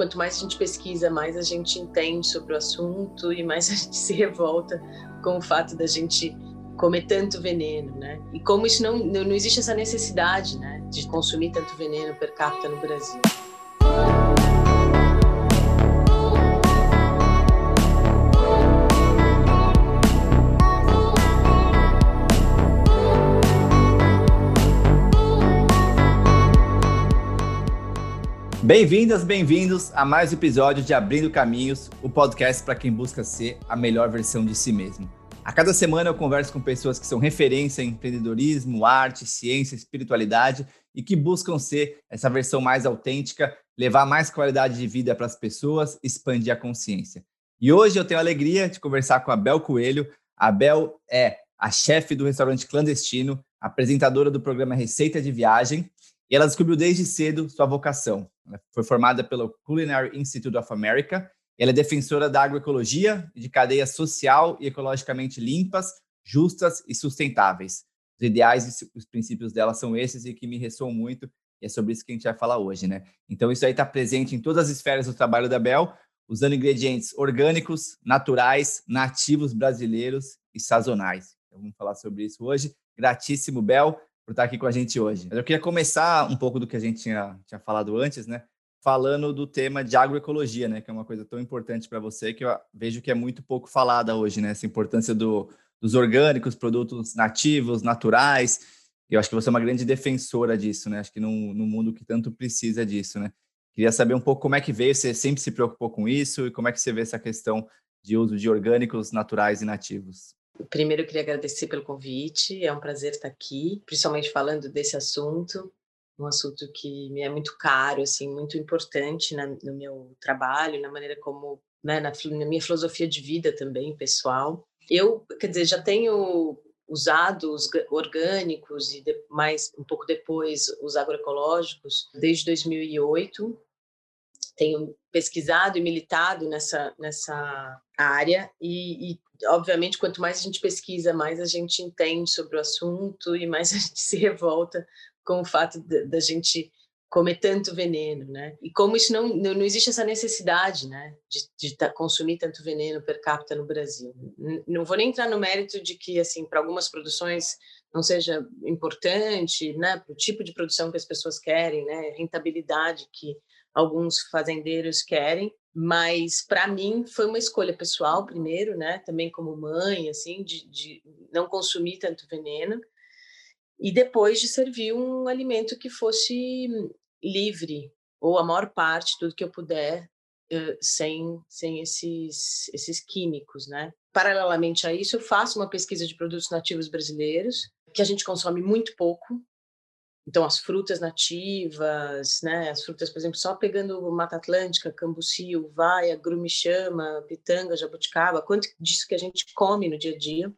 quanto mais a gente pesquisa, mais a gente entende sobre o assunto e mais a gente se revolta com o fato da gente comer tanto veneno, né? E como isso não, não existe essa necessidade, né, de consumir tanto veneno per capita no Brasil. Bem-vindas, bem-vindos a mais um episódio de Abrindo Caminhos, o podcast para quem busca ser a melhor versão de si mesmo. A cada semana eu converso com pessoas que são referência em empreendedorismo, arte, ciência, espiritualidade e que buscam ser essa versão mais autêntica, levar mais qualidade de vida para as pessoas, expandir a consciência. E hoje eu tenho a alegria de conversar com a Bel Coelho. A Bel é a chefe do restaurante clandestino, apresentadora do programa Receita de Viagem e ela descobriu desde cedo sua vocação. Ela foi formada pelo Culinary Institute of America. Ela é defensora da agroecologia e de cadeias social e ecologicamente limpas, justas e sustentáveis. Os ideais e os princípios dela são esses e que me ressoam muito, e é sobre isso que a gente vai falar hoje, né? Então, isso aí está presente em todas as esferas do trabalho da Bel, usando ingredientes orgânicos, naturais, nativos brasileiros e sazonais. Então, vamos falar sobre isso hoje. Gratíssimo, Bel por estar aqui com a gente hoje. Eu queria começar um pouco do que a gente tinha, tinha falado antes, né? Falando do tema de agroecologia, né? Que é uma coisa tão importante para você que eu vejo que é muito pouco falada hoje, né? Essa importância do, dos orgânicos, produtos nativos, naturais. Eu acho que você é uma grande defensora disso, né? Acho que num, num mundo que tanto precisa disso, né? Queria saber um pouco como é que veio, você sempre se preocupou com isso e como é que você vê essa questão de uso de orgânicos naturais e nativos. Primeiro, eu queria agradecer pelo convite, é um prazer estar aqui, principalmente falando desse assunto, um assunto que me é muito caro, assim, muito importante na, no meu trabalho, na maneira como, né, na, na minha filosofia de vida também, pessoal. Eu, quer dizer, já tenho usado os orgânicos e de, mais um pouco depois os agroecológicos desde 2008 tenho pesquisado e militado nessa, nessa área e, e, obviamente, quanto mais a gente pesquisa, mais a gente entende sobre o assunto e mais a gente se revolta com o fato da gente comer tanto veneno, né? E como isso não, não, não existe essa necessidade, né, de, de tá, consumir tanto veneno per capita no Brasil. Não vou nem entrar no mérito de que, assim, para algumas produções não seja importante, né, para o tipo de produção que as pessoas querem, né, rentabilidade que alguns fazendeiros querem, mas para mim foi uma escolha pessoal primeiro, né? Também como mãe, assim, de, de, não consumir tanto veneno e depois de servir um alimento que fosse livre ou a maior parte tudo que eu puder sem sem esses esses químicos, né? Paralelamente a isso, eu faço uma pesquisa de produtos nativos brasileiros que a gente consome muito pouco então, as frutas nativas, né? As frutas, por exemplo, só pegando Mata Atlântica, Cambuci, Uvaia, Grumichama, Pitanga, Jabuticaba, quanto disso que a gente come no dia a dia.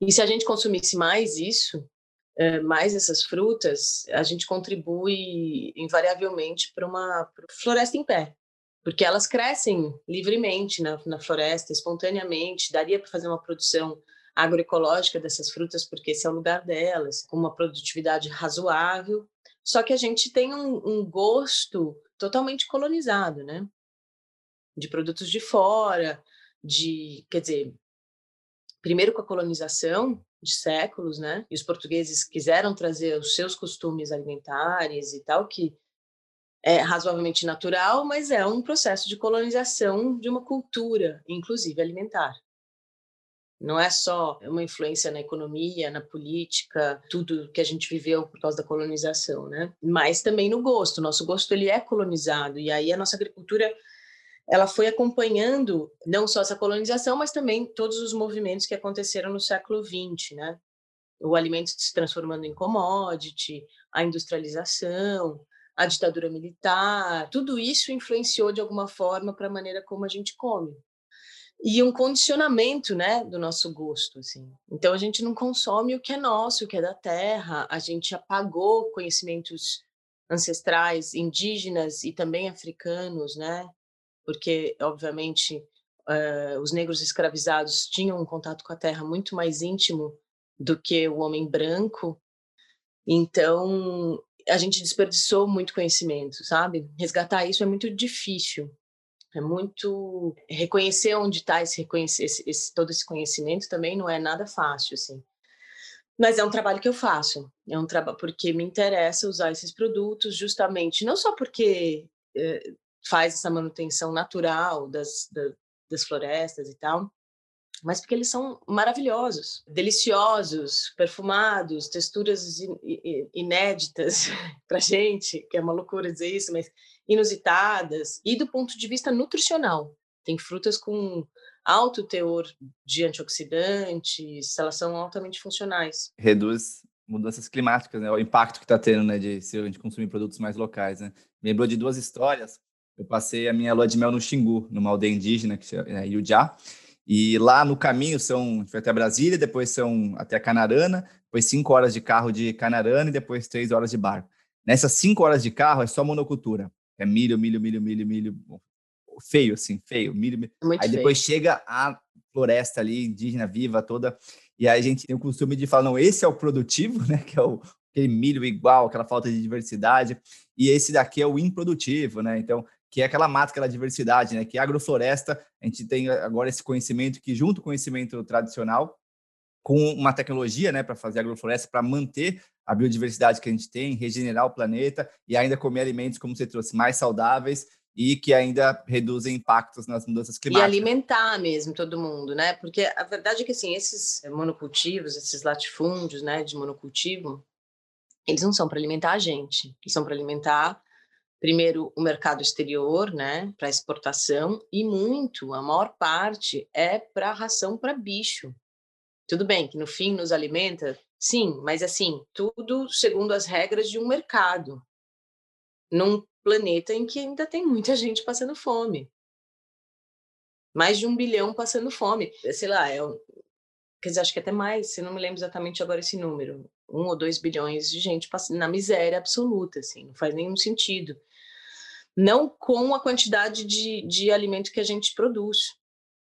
E se a gente consumisse mais isso, eh, mais essas frutas, a gente contribui invariavelmente para uma floresta em pé, porque elas crescem livremente na, na floresta, espontaneamente, daria para fazer uma produção agroecológica dessas frutas, porque esse é o lugar delas, com uma produtividade razoável. Só que a gente tem um, um gosto totalmente colonizado, né? De produtos de fora, de, quer dizer, primeiro com a colonização de séculos, né? E os portugueses quiseram trazer os seus costumes alimentares e tal, que é razoavelmente natural, mas é um processo de colonização de uma cultura, inclusive alimentar. Não é só uma influência na economia, na política, tudo que a gente viveu por causa da colonização, né? Mas também no gosto. Nosso gosto ele é colonizado e aí a nossa agricultura ela foi acompanhando não só essa colonização, mas também todos os movimentos que aconteceram no século XX, né? O alimento se transformando em commodity, a industrialização, a ditadura militar, tudo isso influenciou de alguma forma para a maneira como a gente come e um condicionamento, né, do nosso gosto, assim. Então a gente não consome o que é nosso, o que é da terra. A gente apagou conhecimentos ancestrais, indígenas e também africanos, né? Porque obviamente uh, os negros escravizados tinham um contato com a terra muito mais íntimo do que o homem branco. Então a gente desperdiçou muito conhecimento, sabe? Resgatar isso é muito difícil. É muito reconhecer onde está esse, esse, esse, todo esse conhecimento também não é nada fácil, assim. Mas é um trabalho que eu faço. É um trabalho porque me interessa usar esses produtos justamente não só porque eh, faz essa manutenção natural das, das, das florestas e tal, mas porque eles são maravilhosos, deliciosos, perfumados, texturas inéditas para gente, que é uma loucura dizer isso, mas inusitadas, e do ponto de vista nutricional. Tem frutas com alto teor de antioxidantes, elas são altamente funcionais. Reduz mudanças climáticas, né? O impacto que está tendo, né, de se a gente consumir produtos mais locais, né? Me lembrou de duas histórias. Eu passei a minha lua de mel no Xingu, numa aldeia indígena que é Iujá, e lá no caminho são foi até Brasília, depois são até Canarana, depois cinco horas de carro de Canarana e depois três horas de barco. Nessas cinco horas de carro é só monocultura. É milho, milho, milho, milho, milho. Feio, assim, feio. Milho, milho. Muito aí depois chega a floresta ali, indígena viva toda. E aí a gente tem o costume de falar, não, esse é o produtivo, né? Que é o, aquele milho igual, aquela falta de diversidade. E esse daqui é o improdutivo, né? Então, que é aquela mata, aquela diversidade, né? Que é agrofloresta, a gente tem agora esse conhecimento que, junto com o conhecimento tradicional, com uma tecnologia, né, para fazer agrofloresta, para manter a biodiversidade que a gente tem, regenerar o planeta e ainda comer alimentos, como você trouxe, mais saudáveis e que ainda reduzem impactos nas mudanças climáticas. E alimentar mesmo todo mundo, né? Porque a verdade é que assim, esses monocultivos, esses latifúndios, né, de monocultivo, eles não são para alimentar a gente, eles são para alimentar primeiro o mercado exterior, né, para exportação e muito, a maior parte é para ração para bicho. Tudo bem que no fim nos alimenta, sim, mas assim, tudo segundo as regras de um mercado. Num planeta em que ainda tem muita gente passando fome. Mais de um bilhão passando fome. Sei lá, é, quer dizer, acho que até mais, se não me lembro exatamente agora esse número. Um ou dois bilhões de gente na miséria absoluta, assim, não faz nenhum sentido não com a quantidade de, de alimento que a gente produz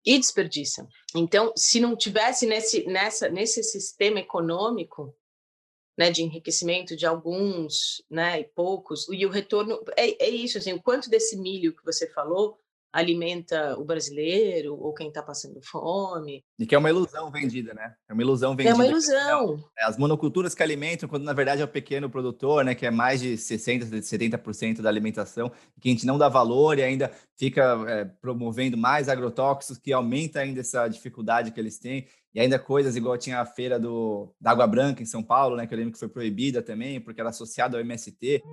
e desperdiça. Então, se não tivesse nesse, nessa, nesse sistema econômico, né, de enriquecimento de alguns, né, e poucos, e o retorno é, é isso, assim, o quanto desse milho que você falou alimenta o brasileiro ou quem está passando fome. E que é uma ilusão vendida, né? É uma ilusão vendida. É uma ilusão. É, as monoculturas que alimentam, quando na verdade é o pequeno produtor, né? Que é mais de 60%, 70% da alimentação, que a gente não dá valor e ainda fica é, promovendo mais agrotóxicos, que aumenta ainda essa dificuldade que eles têm. E ainda coisas igual tinha a feira do, da Água Branca em São Paulo, né? Que eu lembro que foi proibida também, porque era associada ao MST.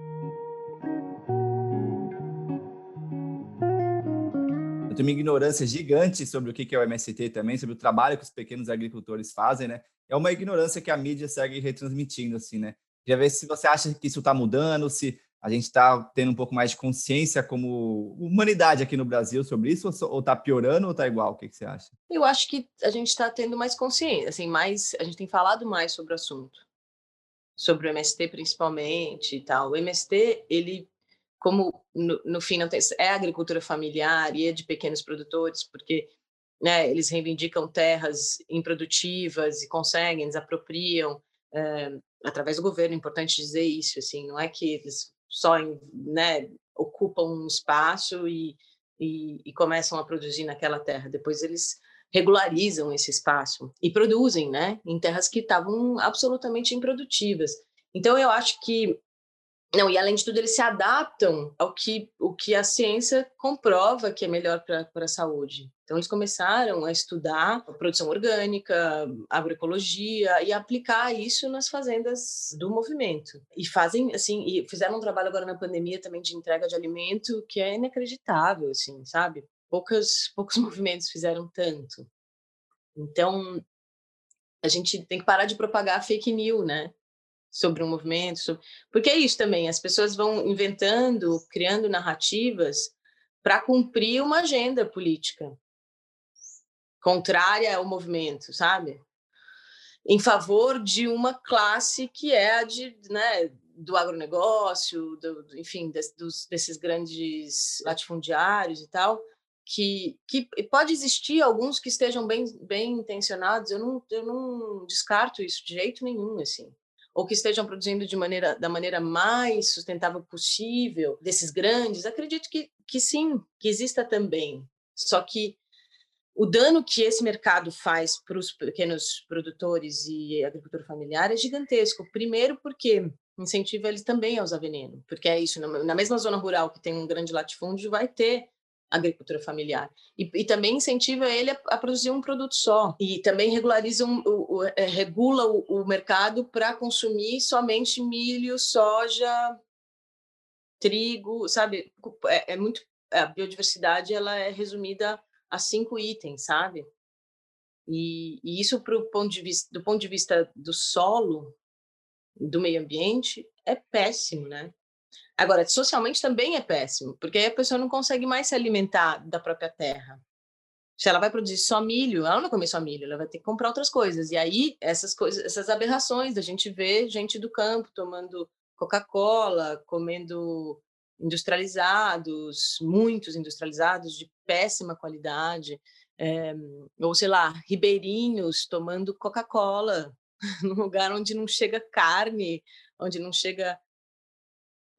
Tenho uma ignorância gigante sobre o que é o MST também, sobre o trabalho que os pequenos agricultores fazem, né? É uma ignorância que a mídia segue retransmitindo, assim, né? Queria ver se você acha que isso está mudando, se a gente está tendo um pouco mais de consciência como humanidade aqui no Brasil sobre isso, ou está piorando ou está igual? O que, que, você acha? Eu acho que a gente está tendo mais consciência, assim, mais, a gente tem falado mais sobre o assunto, sobre o MST principalmente e tal. O MST, ele como no, no fim não tem, é agricultura familiar e é de pequenos produtores, porque né, eles reivindicam terras improdutivas e conseguem, eles apropriam é, através do governo, é importante dizer isso, assim, não é que eles só né, ocupam um espaço e, e, e começam a produzir naquela terra, depois eles regularizam esse espaço e produzem, né, em terras que estavam absolutamente improdutivas. Então eu acho que não, e além de tudo, eles se adaptam ao que, o que a ciência comprova que é melhor para a saúde. Então, eles começaram a estudar a produção orgânica, agroecologia e aplicar isso nas fazendas do movimento. E fazem, assim, e fizeram um trabalho agora na pandemia também de entrega de alimento que é inacreditável, assim, sabe? Poucas, poucos movimentos fizeram tanto. Então, a gente tem que parar de propagar fake news, né? Sobre um movimento, sobre... porque é isso também, as pessoas vão inventando, criando narrativas para cumprir uma agenda política contrária ao movimento, sabe? Em favor de uma classe que é a de, né, do agronegócio, do, enfim, des, dos, desses grandes latifundiários e tal, que, que pode existir alguns que estejam bem, bem intencionados, eu não, eu não descarto isso de jeito nenhum, assim ou que estejam produzindo de maneira da maneira mais sustentável possível, desses grandes, acredito que, que sim, que exista também. Só que o dano que esse mercado faz para os pequenos produtores e agricultor familiar é gigantesco. Primeiro, porque incentiva eles também a usar veneno, porque é isso, na mesma zona rural que tem um grande latifúndio, vai ter agricultura familiar. E, e também incentiva ele a, a, produzir um produto só. E também regulariza, um, o, o, é, regula o, o mercado para consumir somente milho, soja, trigo, sabe? É, é, muito... A biodiversidade, ela é resumida a cinco itens, sabe? E, e isso pro ponto de vista, do ponto de vista do solo, do meio ambiente, é péssimo, né? Agora, socialmente também é péssimo, porque aí a pessoa não consegue mais se alimentar da própria terra. Se ela vai produzir só milho, ela não vai comer só milho, ela vai ter que comprar outras coisas. E aí, essas coisas, essas aberrações da gente ver gente do campo tomando Coca-Cola, comendo industrializados, muitos industrializados de péssima qualidade, é, ou sei lá, ribeirinhos tomando Coca-Cola, num lugar onde não chega carne, onde não chega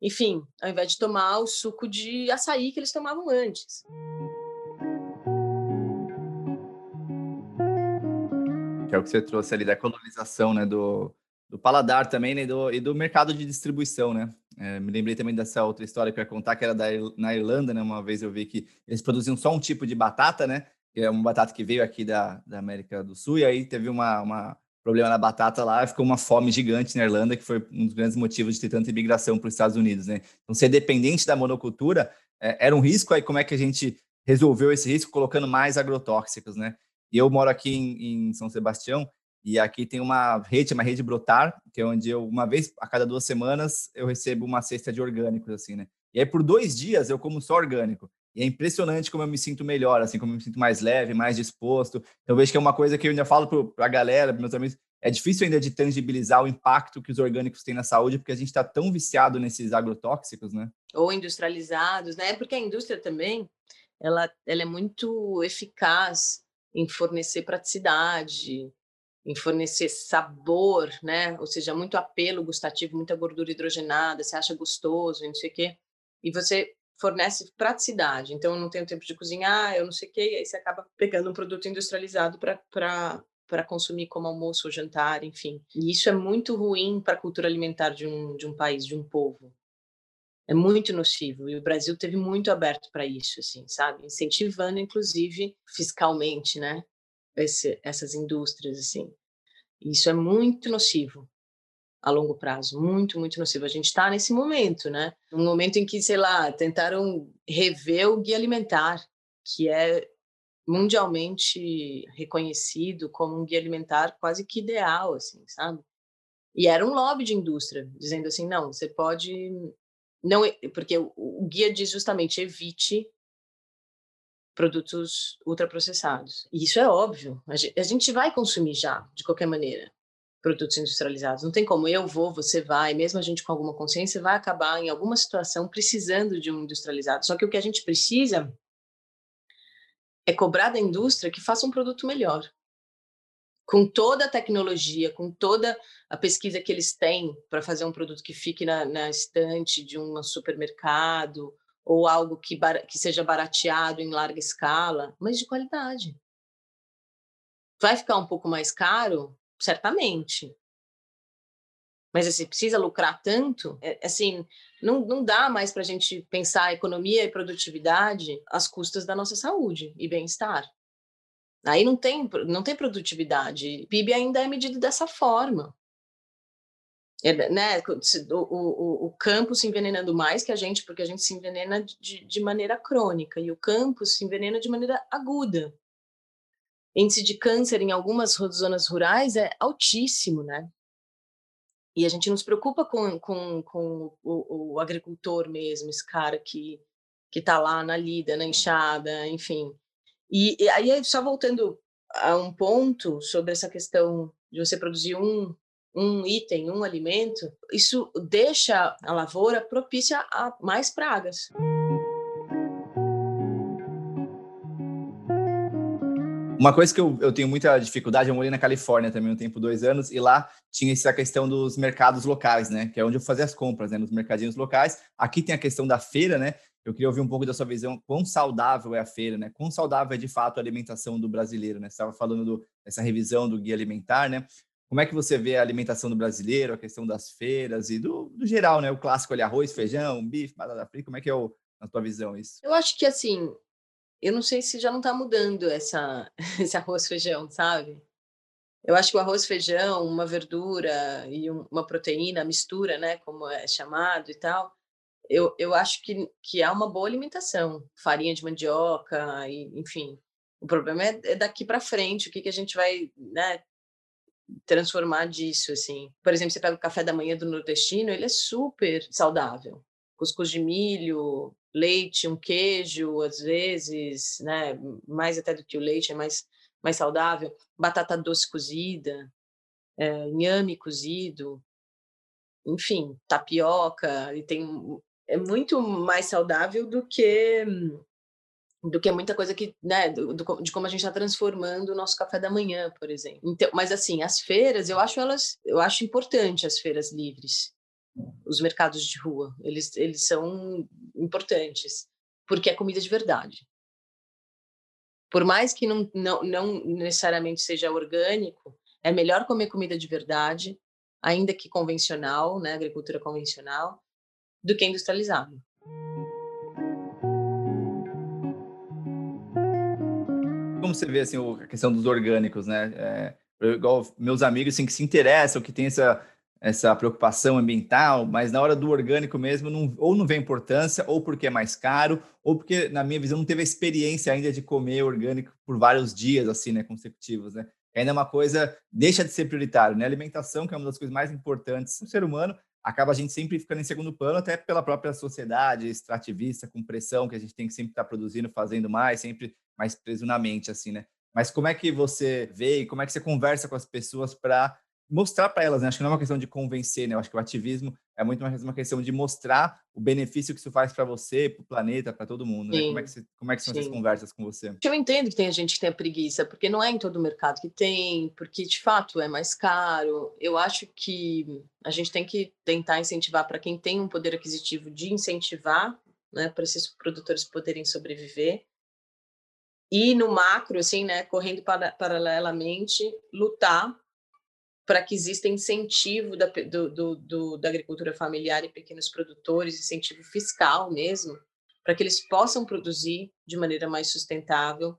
enfim, ao invés de tomar o suco de açaí que eles tomavam antes. Que é o que você trouxe ali da colonização, né, do, do paladar também, né, do, e do mercado de distribuição, né? É, me lembrei também dessa outra história que eu ia contar, que era da, na Irlanda, né? Uma vez eu vi que eles produziam só um tipo de batata, né? Que é uma batata que veio aqui da, da América do Sul, e aí teve uma, uma problema na batata lá, ficou uma fome gigante na Irlanda, que foi um dos grandes motivos de ter tanta imigração para os Estados Unidos, né? Então, ser dependente da monocultura é, era um risco, aí como é que a gente resolveu esse risco colocando mais agrotóxicos, né? E eu moro aqui em, em São Sebastião, e aqui tem uma rede, uma rede Brotar, que é onde eu, uma vez a cada duas semanas, eu recebo uma cesta de orgânicos, assim, né? E aí, por dois dias, eu como só orgânico. E é impressionante como eu me sinto melhor, assim, como eu me sinto mais leve, mais disposto. Então, eu vejo que é uma coisa que eu ainda falo para a galera, para meus amigos, é difícil ainda de tangibilizar o impacto que os orgânicos têm na saúde, porque a gente está tão viciado nesses agrotóxicos, né? Ou industrializados, né? Porque a indústria também, ela, ela é muito eficaz em fornecer praticidade, em fornecer sabor, né? Ou seja, muito apelo gustativo, muita gordura hidrogenada, você acha gostoso, não sei o quê. E você fornece praticidade. Então, eu não tenho tempo de cozinhar, eu não sei o quê, aí você acaba pegando um produto industrializado para consumir como almoço ou jantar, enfim. E isso é muito ruim para a cultura alimentar de um, de um país, de um povo. É muito nocivo. E o Brasil teve muito aberto para isso, assim, sabe? Incentivando, inclusive, fiscalmente, né? Esse, essas indústrias, assim. Isso é muito nocivo a longo prazo, muito, muito nocivo. A gente está nesse momento, né? Um momento em que, sei lá, tentaram rever o guia alimentar, que é mundialmente reconhecido como um guia alimentar quase que ideal, assim, sabe? E era um lobby de indústria, dizendo assim, não, você pode não, porque o guia diz justamente evite produtos ultraprocessados. E isso é óbvio, a gente vai consumir já, de qualquer maneira produtos industrializados. Não tem como eu vou, você vai, mesmo a gente com alguma consciência, vai acabar em alguma situação precisando de um industrializado. Só que o que a gente precisa é cobrar da indústria que faça um produto melhor. Com toda a tecnologia, com toda a pesquisa que eles têm para fazer um produto que fique na, na estante de um supermercado ou algo que, que seja barateado em larga escala, mas de qualidade. Vai ficar um pouco mais caro? Certamente. Mas assim, precisa lucrar tanto, é, assim, não, não dá mais para a gente pensar economia e produtividade às custas da nossa saúde e bem-estar. Aí não tem, não tem produtividade. PIB ainda é medido dessa forma. É, né? o, o, o campo se envenenando mais que a gente, porque a gente se envenena de, de maneira crônica, e o campo se envenena de maneira aguda índice de câncer em algumas zonas rurais é altíssimo, né? E a gente não se preocupa com, com, com o, o, agricultor mesmo, esse cara que está lá na lida, na enxada, enfim. E, e, aí, só voltando a um ponto sobre essa questão de você produzir um, um item, um alimento, isso deixa a lavoura propícia a mais pragas. Uma coisa que eu, eu tenho muita dificuldade, eu morei na Califórnia também um tempo, dois anos, e lá tinha essa questão dos mercados locais, né? Que é onde eu fazia as compras, né? Nos mercadinhos locais. Aqui tem a questão da feira, né? Eu queria ouvir um pouco da sua visão, quão saudável é a feira, né? Quão saudável é de fato a alimentação do brasileiro, né? Você estava falando dessa revisão do guia alimentar, né? Como é que você vê a alimentação do brasileiro, a questão das feiras e do, do geral, né? O clássico ali, arroz, feijão, bife, batata frita, como é que é o, na tua visão isso? Eu acho que assim, eu não sei se já não está mudando essa, esse arroz feijão, sabe? Eu acho que o arroz feijão, uma verdura e uma proteína, mistura, né, como é chamado e tal, eu, eu acho que, que há uma boa alimentação, farinha de mandioca, e, enfim. O problema é, é daqui para frente, o que, que a gente vai né, transformar disso, assim. Por exemplo, você pega o café da manhã do nordestino, ele é super saudável. Cuscuz de milho, leite, um queijo, às vezes, né, mais até do que o leite, é mais, mais saudável, batata doce cozida, é, inhame cozido, enfim, tapioca, e tem é muito mais saudável do que do que muita coisa que, né, do, do, de como a gente está transformando o nosso café da manhã, por exemplo. Então, mas assim, as feiras, eu acho elas, eu acho importante as feiras livres os mercados de rua. Eles, eles são importantes, porque é comida de verdade. Por mais que não, não, não necessariamente seja orgânico, é melhor comer comida de verdade, ainda que convencional, né, agricultura convencional, do que industrializado. Como você vê assim, a questão dos orgânicos, né? É, igual meus amigos assim, que se interessam, que tem essa essa preocupação ambiental, mas na hora do orgânico mesmo, não, ou não vê importância, ou porque é mais caro, ou porque, na minha visão, não teve a experiência ainda de comer orgânico por vários dias, assim, né, consecutivos, né? Ainda é uma coisa, deixa de ser prioritário, né? A alimentação, que é uma das coisas mais importantes do ser humano, acaba a gente sempre ficando em segundo plano, até pela própria sociedade extrativista, com pressão, que a gente tem que sempre estar produzindo, fazendo mais, sempre mais preso na mente, assim, né? Mas como é que você vê e como é que você conversa com as pessoas para mostrar para elas, né? Acho que não é uma questão de convencer, né? Eu acho que o ativismo é muito mais uma questão de mostrar o benefício que isso faz para você, para o planeta, para todo mundo, né? Como é que, você, como é que são Sim. essas conversas com você? Eu entendo que tem gente que tem a preguiça, porque não é em todo o mercado que tem, porque de fato é mais caro. Eu acho que a gente tem que tentar incentivar para quem tem um poder aquisitivo de incentivar, né, para esses produtores poderem sobreviver. E no macro, assim, né, correndo para, paralelamente, lutar para que exista incentivo da, do, do, do, da agricultura familiar e pequenos produtores, incentivo fiscal mesmo, para que eles possam produzir de maneira mais sustentável,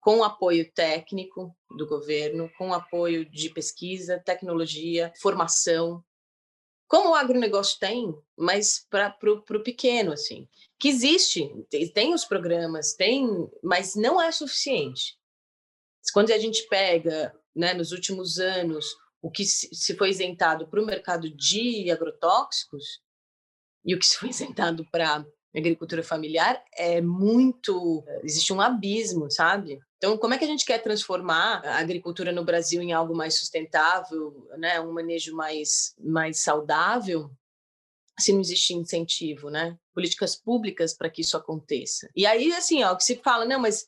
com apoio técnico do governo, com apoio de pesquisa, tecnologia, formação, como o agronegócio tem, mas para o pequeno, assim, que existe, tem os programas, tem, mas não é suficiente. Quando a gente pega, né, nos últimos anos, o que se foi isentado para o mercado de agrotóxicos e o que se foi isentado para agricultura familiar é muito existe um abismo sabe? Então como é que a gente quer transformar a agricultura no Brasil em algo mais sustentável né? Um manejo mais mais saudável se não existe incentivo né? Políticas públicas para que isso aconteça. E aí assim ó que se fala não mas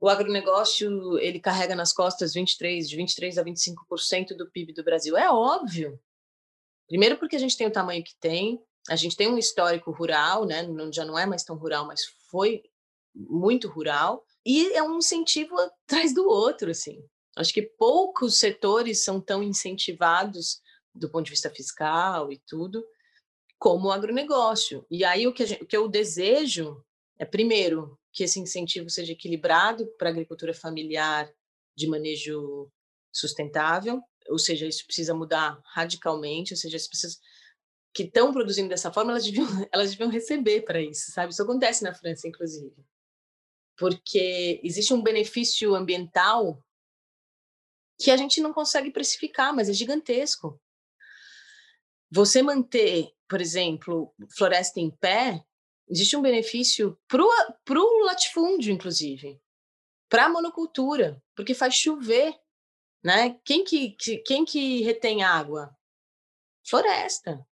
o agronegócio ele carrega nas costas 23, de 23 a 25% do PIB do Brasil. É óbvio. Primeiro porque a gente tem o tamanho que tem, a gente tem um histórico rural, né? Já não é mais tão rural, mas foi muito rural e é um incentivo atrás do outro, assim. Acho que poucos setores são tão incentivados do ponto de vista fiscal e tudo como o agronegócio. E aí o que, gente, o que eu desejo é primeiro que esse incentivo seja equilibrado para a agricultura familiar de manejo sustentável, ou seja, isso precisa mudar radicalmente, ou seja, as pessoas que estão produzindo dessa forma, elas deviam, elas deviam receber para isso, sabe? Isso acontece na França, inclusive. Porque existe um benefício ambiental que a gente não consegue precificar, mas é gigantesco. Você manter, por exemplo, floresta em pé Existe um benefício para o latifúndio, inclusive, para a monocultura, porque faz chover. Né? Quem, que, quem que retém água? Floresta.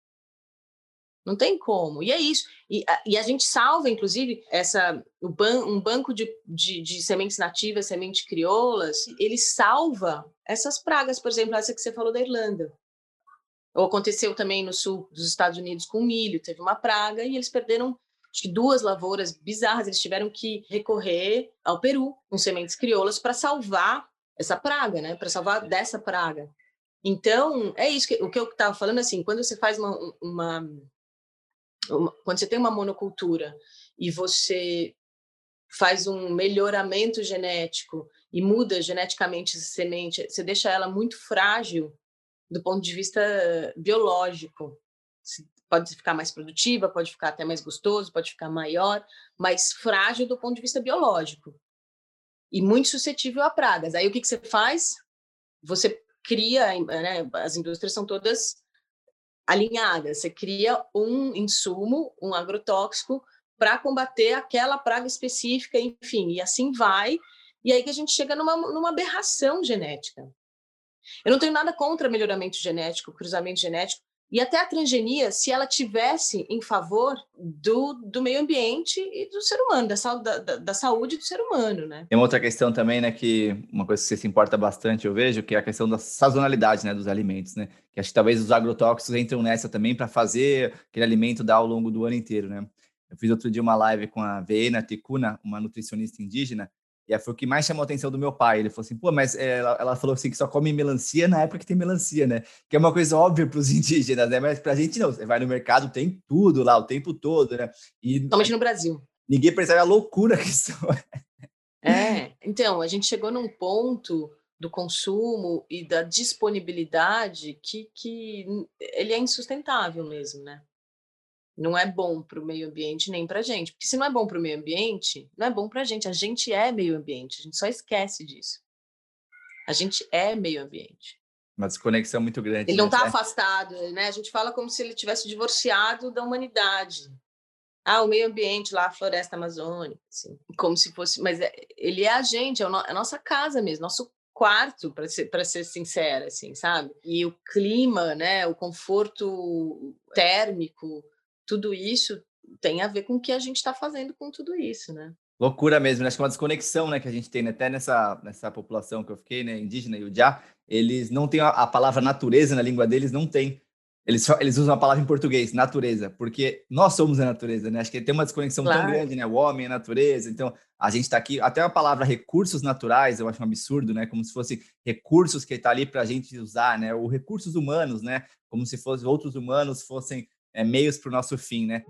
Não tem como. E é isso. E a, e a gente salva, inclusive, essa, ban, um banco de, de, de, sementes nativas, sementes crioulas, ele salva essas pragas, por exemplo, essa que você falou da Irlanda. Ou aconteceu também no sul dos Estados Unidos com milho, teve uma praga e eles perderam acho que duas lavouras bizarras, eles tiveram que recorrer ao Peru com sementes crioulas para salvar essa praga, né? Para salvar dessa praga. Então, é isso que o que eu estava falando assim, quando você faz uma, uma, uma, quando você tem uma monocultura e você faz um melhoramento genético e muda geneticamente essa semente, você deixa ela muito frágil do ponto de vista biológico. Pode ficar mais produtiva, pode ficar até mais gostoso, pode ficar maior, mas frágil do ponto de vista biológico. E muito suscetível a pragas. Aí o que, que você faz? Você cria, né, as indústrias são todas alinhadas. Você cria um insumo, um agrotóxico, para combater aquela praga específica, enfim, e assim vai. E aí que a gente chega numa, numa aberração genética. Eu não tenho nada contra melhoramento genético, cruzamento genético, e até a transgenia, se ela tivesse em favor do, do meio ambiente e do ser humano, da, da, da saúde do ser humano, né? Tem uma outra questão também, né, que uma coisa que você se importa bastante, eu vejo, que é a questão da sazonalidade, né, dos alimentos, né? Que acho que talvez os agrotóxicos entram nessa também para fazer aquele alimento dar ao longo do ano inteiro, né? Eu fiz outro dia uma live com a Veena Ticuna, uma nutricionista indígena, e foi o que mais chamou a atenção do meu pai. Ele falou assim, pô, mas eh, ela, ela falou assim que só come melancia na época que tem melancia, né? Que é uma coisa óbvia para os indígenas, né? Mas para a gente não. Você vai no mercado, tem tudo lá o tempo todo, né? E Somente no Brasil. Ninguém percebe a loucura que isso é. É, então, a gente chegou num ponto do consumo e da disponibilidade que, que ele é insustentável mesmo, né? Não é bom para o meio ambiente nem para a gente. Porque se não é bom para o meio ambiente, não é bom para a gente. A gente é meio ambiente, a gente só esquece disso. A gente é meio ambiente. Uma desconexão muito grande. Ele não está né? afastado, né? A gente fala como se ele tivesse divorciado da humanidade. Ah, o meio ambiente lá, a floresta amazônica, assim, como se fosse. Mas é, ele é a gente, é, a nossa casa mesmo, nosso quarto, para ser, ser sincera, assim, sabe? E o clima, né? O conforto térmico, tudo isso tem a ver com o que a gente está fazendo com tudo isso, né? Loucura mesmo, né? Acho que é uma desconexão, né, que a gente tem, né? até nessa, nessa população que eu fiquei, né, indígena e já eles não têm a, a, palavra natureza na língua deles, não tem. Eles, só, eles usam a palavra em português, natureza, porque nós somos a natureza, né? Acho que tem uma desconexão claro. tão grande, né? O homem é a natureza, então a gente está aqui, até a palavra recursos naturais, eu acho um absurdo, né? Como se fosse recursos que está ali para a gente usar, né? Ou recursos humanos, né? Como se fossem outros humanos fossem é, meios para o nosso fim, né?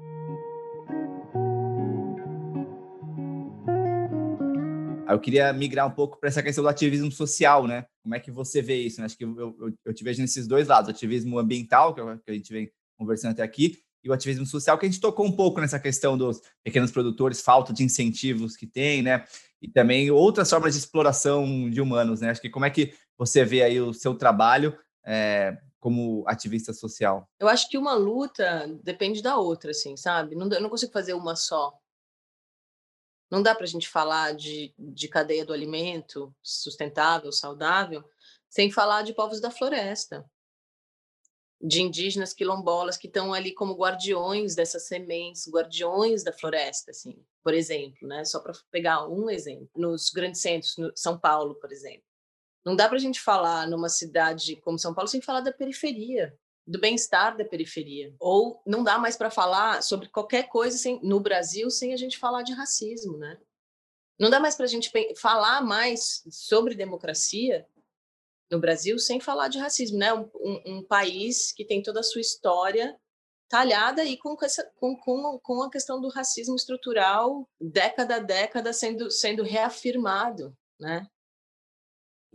Eu queria migrar um pouco para essa questão do ativismo social, né? Como é que você vê isso? Né? Acho que eu, eu, eu, te vejo nesses dois lados: ativismo ambiental, que, que a gente vem conversando até aqui, e o ativismo social, que a gente tocou um pouco nessa questão dos pequenos produtores, falta de incentivos que tem, né? E também outras formas de exploração de humanos, né? Acho que como é que você vê aí o seu trabalho é, como ativista social? Eu acho que uma luta depende da outra, assim, sabe? Não, eu não consigo fazer uma só. Não dá para a gente falar de, de cadeia do alimento sustentável, saudável, sem falar de povos da floresta, de indígenas quilombolas que estão ali como guardiões dessas sementes, guardiões da floresta, assim, por exemplo, né? Só para pegar um exemplo, nos grandes centros, no São Paulo, por exemplo, não dá para a gente falar numa cidade como São Paulo sem falar da periferia, do bem-estar da periferia. Ou não dá mais para falar sobre qualquer coisa sem, no Brasil sem a gente falar de racismo, né? Não dá mais para a gente falar mais sobre democracia no Brasil sem falar de racismo, né? Um, um, um país que tem toda a sua história talhada e com, essa, com, com, com a questão do racismo estrutural década a década sendo, sendo reafirmado, né?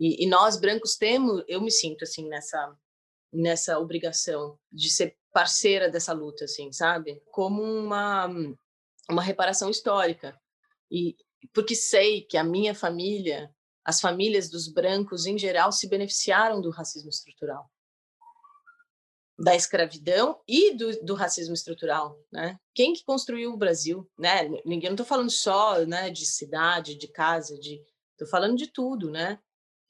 E, e, nós brancos temos, eu me sinto assim nessa nessa obrigação de ser parceira dessa luta, assim, sabe? Como uma uma reparação histórica. E porque sei que a minha família, as famílias dos brancos em geral se beneficiaram do racismo estrutural. Da escravidão e do, do racismo estrutural, né? Quem que construiu o Brasil, né? Ninguém não estou falando só, né, de cidade, de casa, de Estou falando de tudo, né?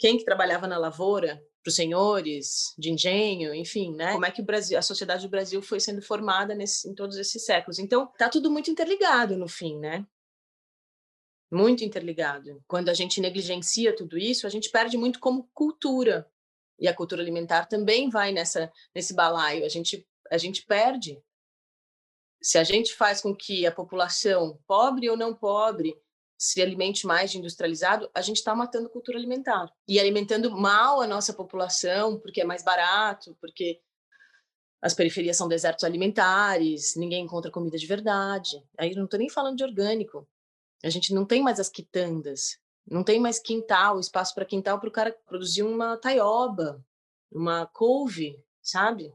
Quem que trabalhava na lavoura, para os senhores de engenho, enfim, né? Como é que o Brasil, a sociedade do Brasil foi sendo formada nesse, em todos esses séculos. Então, tá tudo muito interligado no fim, né? Muito interligado. Quando a gente negligencia tudo isso, a gente perde muito como cultura. E a cultura alimentar também vai nessa nesse balaio. A gente a gente perde. Se a gente faz com que a população, pobre ou não pobre, se alimente mais de industrializado, a gente está matando cultura alimentar e alimentando mal a nossa população, porque é mais barato, porque as periferias são desertos alimentares, ninguém encontra comida de verdade. Aí não estou nem falando de orgânico. A gente não tem mais as quitandas, não tem mais quintal, espaço para quintal para o cara produzir uma taioba, uma couve, sabe?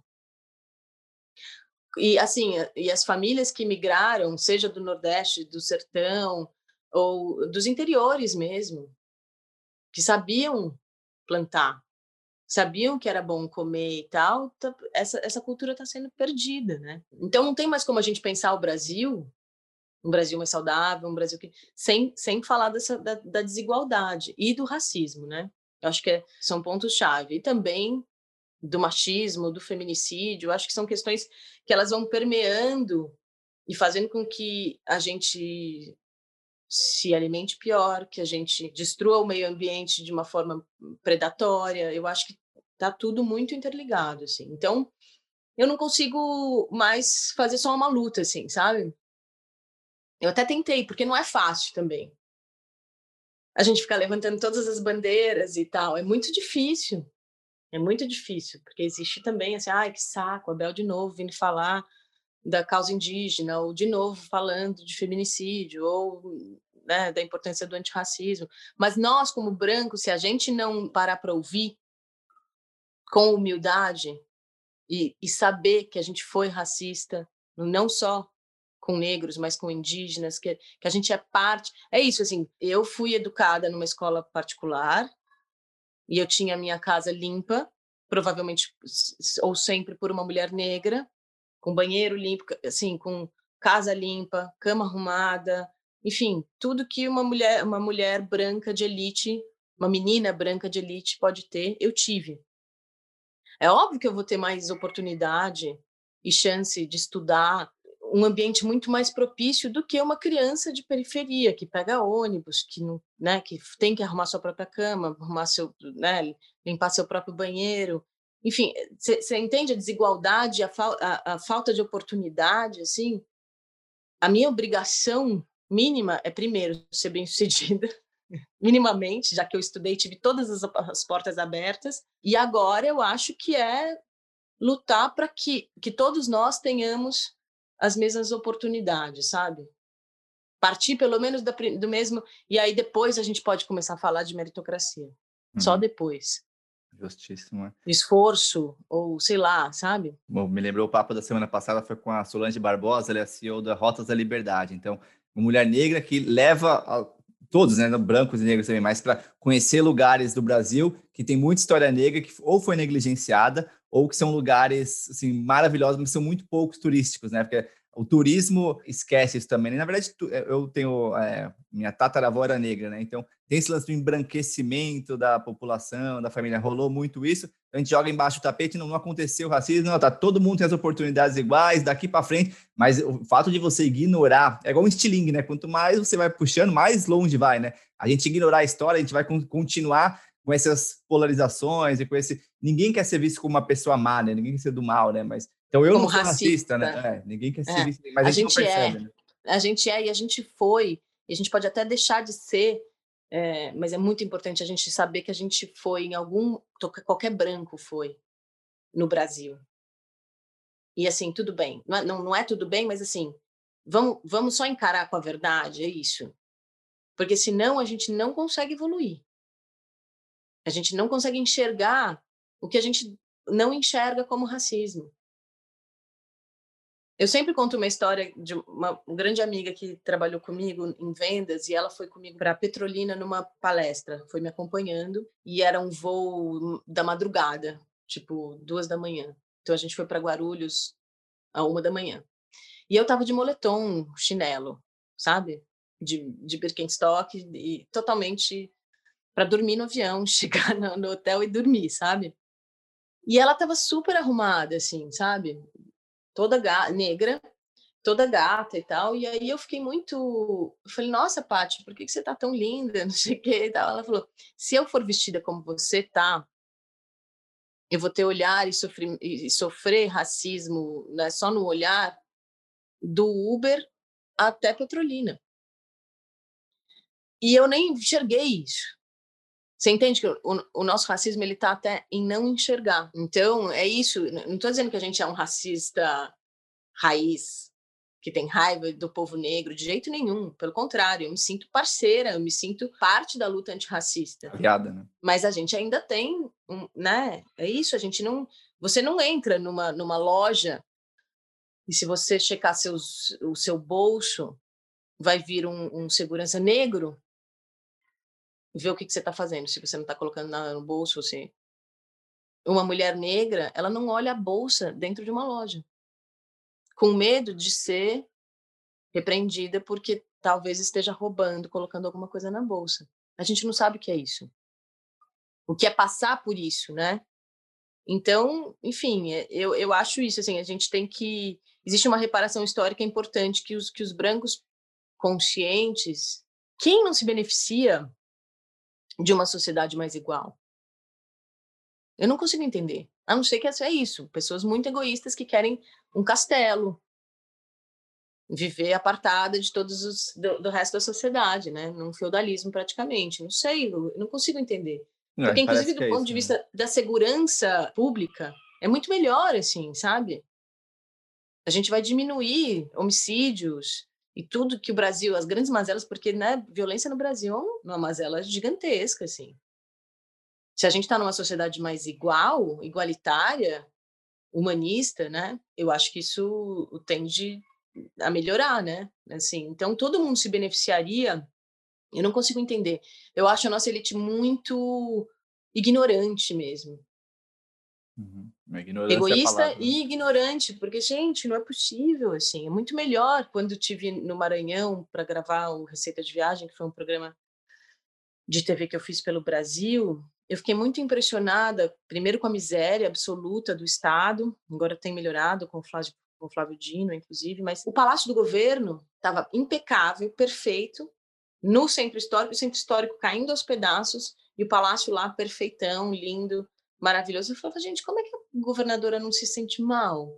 E assim, e as famílias que migraram, seja do Nordeste, do Sertão, ou dos interiores mesmo, que sabiam plantar, sabiam que era bom comer e tal, tá, essa, essa cultura está sendo perdida, né? Então não tem mais como a gente pensar o Brasil, um Brasil mais saudável, um Brasil que sem, sem falar dessa, da, da desigualdade e do racismo, né? Eu acho que é, são pontos chave e também do machismo, do feminicídio, acho que são questões que elas vão permeando e fazendo com que a gente se alimente pior, que a gente destrua o meio ambiente de uma forma predatória. Eu acho que está tudo muito interligado, assim. Então, eu não consigo mais fazer só uma luta, assim, sabe? Eu até tentei, porque não é fácil também. A gente ficar levantando todas as bandeiras e tal, é muito difícil. É muito difícil, porque existe também assim, ai, que saco, Abel de novo vindo falar da causa indígena, ou de novo falando de feminicídio, ou né, da importância do antirracismo. Mas nós, como brancos, se a gente não parar para ouvir com humildade e, e saber que a gente foi racista, não só com negros, mas com indígenas, que, que a gente é parte. É isso, assim, eu fui educada numa escola particular e eu tinha a minha casa limpa, provavelmente ou sempre por uma mulher negra, com banheiro limpo, assim, com casa limpa, cama arrumada, enfim, tudo que uma mulher, uma mulher branca de elite, uma menina branca de elite pode ter, eu tive. É óbvio que eu vou ter mais oportunidade e chance de estudar um ambiente muito mais propício do que uma criança de periferia que pega ônibus, que não, né, que tem que arrumar sua própria cama, arrumar seu, né, limpar seu próprio banheiro, enfim, você entende a desigualdade, a, fa a, a, falta de oportunidade, assim? A minha obrigação mínima é, primeiro, ser bem-sucedida, minimamente, já que eu estudei, tive todas as, as portas abertas, e agora eu acho que é lutar para que, que todos nós tenhamos as mesmas oportunidades, sabe? Partir pelo menos da, do mesmo, e aí depois a gente pode começar a falar de meritocracia. Só uhum. depois. Justíssimo. Né? Esforço, ou sei lá, sabe? Bom, me lembrou o papo da semana passada, foi com a Solange Barbosa, ela é a CEO da Rotas da Liberdade. Então, uma mulher negra que leva a, todos, né, brancos e negros também, mas para conhecer lugares do Brasil que tem muita história negra que ou foi negligenciada ou que são lugares assim maravilhosos, mas são muito poucos turísticos, né? Porque o turismo esquece isso também. Né? Na verdade, eh, eu tenho. É, minha tataravó era negra, né? Então, tem esse lance do embranquecimento da população, da família. Rolou muito isso. A gente joga embaixo do tapete, não, não aconteceu racismo, não, tá, todo mundo tem as oportunidades iguais daqui para frente, mas o fato de você ignorar, é igual um estilingue, né? Quanto mais você vai puxando, mais longe vai, né? A gente ignorar a história, a gente vai continuar com essas polarizações e com esse. Ninguém quer ser visto como uma pessoa má, né? Ninguém quer ser do mal, né? Mas então eu como não sou racista, né? racista né? É, ninguém quer ser é. visto, mas a, a gente, gente percebe, é. Né? A gente é e a gente foi, e a gente pode até deixar de ser, é, mas é muito importante a gente saber que a gente foi em algum. Qualquer branco foi no Brasil. E assim, tudo bem. Não é, não, não é tudo bem, mas assim, vamos, vamos só encarar com a verdade, é isso. Porque senão a gente não consegue evoluir. A gente não consegue enxergar o que a gente não enxerga como racismo. Eu sempre conto uma história de uma grande amiga que trabalhou comigo em vendas e ela foi comigo para Petrolina numa palestra, foi me acompanhando e era um voo da madrugada, tipo duas da manhã. Então a gente foi para Guarulhos a uma da manhã. E eu tava de moletom, chinelo, sabe? De, de Birkenstock e totalmente para dormir no avião, chegar no, no, hotel e dormir, sabe? E ela estava super arrumada, assim, sabe? Toda negra, toda gata e tal. E aí eu fiquei muito. Eu falei, nossa, Paty, por que, que você tá tão linda? Não sei o que e tal. Ela falou: se eu for vestida como você tá, eu vou ter olhar e sofrer, e sofrer racismo né, só no olhar do Uber até Petrolina. E eu nem enxerguei isso. Você entende que o, o nosso racismo ele está até em não enxergar. Então é isso. Não estou dizendo que a gente é um racista raiz que tem raiva do povo negro de jeito nenhum. Pelo contrário, eu me sinto parceira, eu me sinto parte da luta antirracista. Obrigada, né? Mas a gente ainda tem, um, né? É isso. A gente não. Você não entra numa numa loja e se você checar seus, o seu bolso, vai vir um, um segurança negro ver o que, que você está fazendo, se você não está colocando nada no bolso, você... Uma mulher negra, ela não olha a bolsa dentro de uma loja, com medo de ser repreendida porque talvez esteja roubando, colocando alguma coisa na bolsa. A gente não sabe o que é isso. O que é passar por isso, né? Então, enfim, é, eu, eu acho isso, assim, a gente tem que... Existe uma reparação histórica importante que os, que os brancos conscientes... Quem não se beneficia de uma sociedade mais igual? Eu não consigo entender. A não ser que é isso, pessoas muito egoístas que querem um castelo, viver apartada de todos os do, do, resto da sociedade, né? Num feudalismo praticamente. Não sei, eu não consigo entender. É, Porque inclusive do é ponto isso, de né? vista da segurança pública, é muito melhor assim, sabe? A gente vai diminuir homicídios, e tudo que o Brasil, as grandes mazelas, porque né, violência no Brasil é uma mazela gigantesca, assim. Se a gente está numa sociedade mais igual, igualitária, humanista, né, eu acho que isso tende a melhorar, né? Assim, então todo mundo se beneficiaria. Eu não consigo entender. Eu acho a nossa elite muito ignorante mesmo. Uhum. É Egoísta e ignorante, porque, gente, não é possível, assim. É muito melhor quando eu tive no Maranhão para gravar o Receita de Viagem, que foi um programa de TV que eu fiz pelo Brasil. Eu fiquei muito impressionada, primeiro com a miséria absoluta do Estado, agora tem melhorado com o Flávio, com o Flávio Dino, inclusive, mas o Palácio do Governo estava impecável, perfeito, no centro histórico, o centro histórico caindo aos pedaços, e o palácio lá perfeitão, lindo, maravilhoso. Eu falava, gente, como é que a governadora não se sente mal?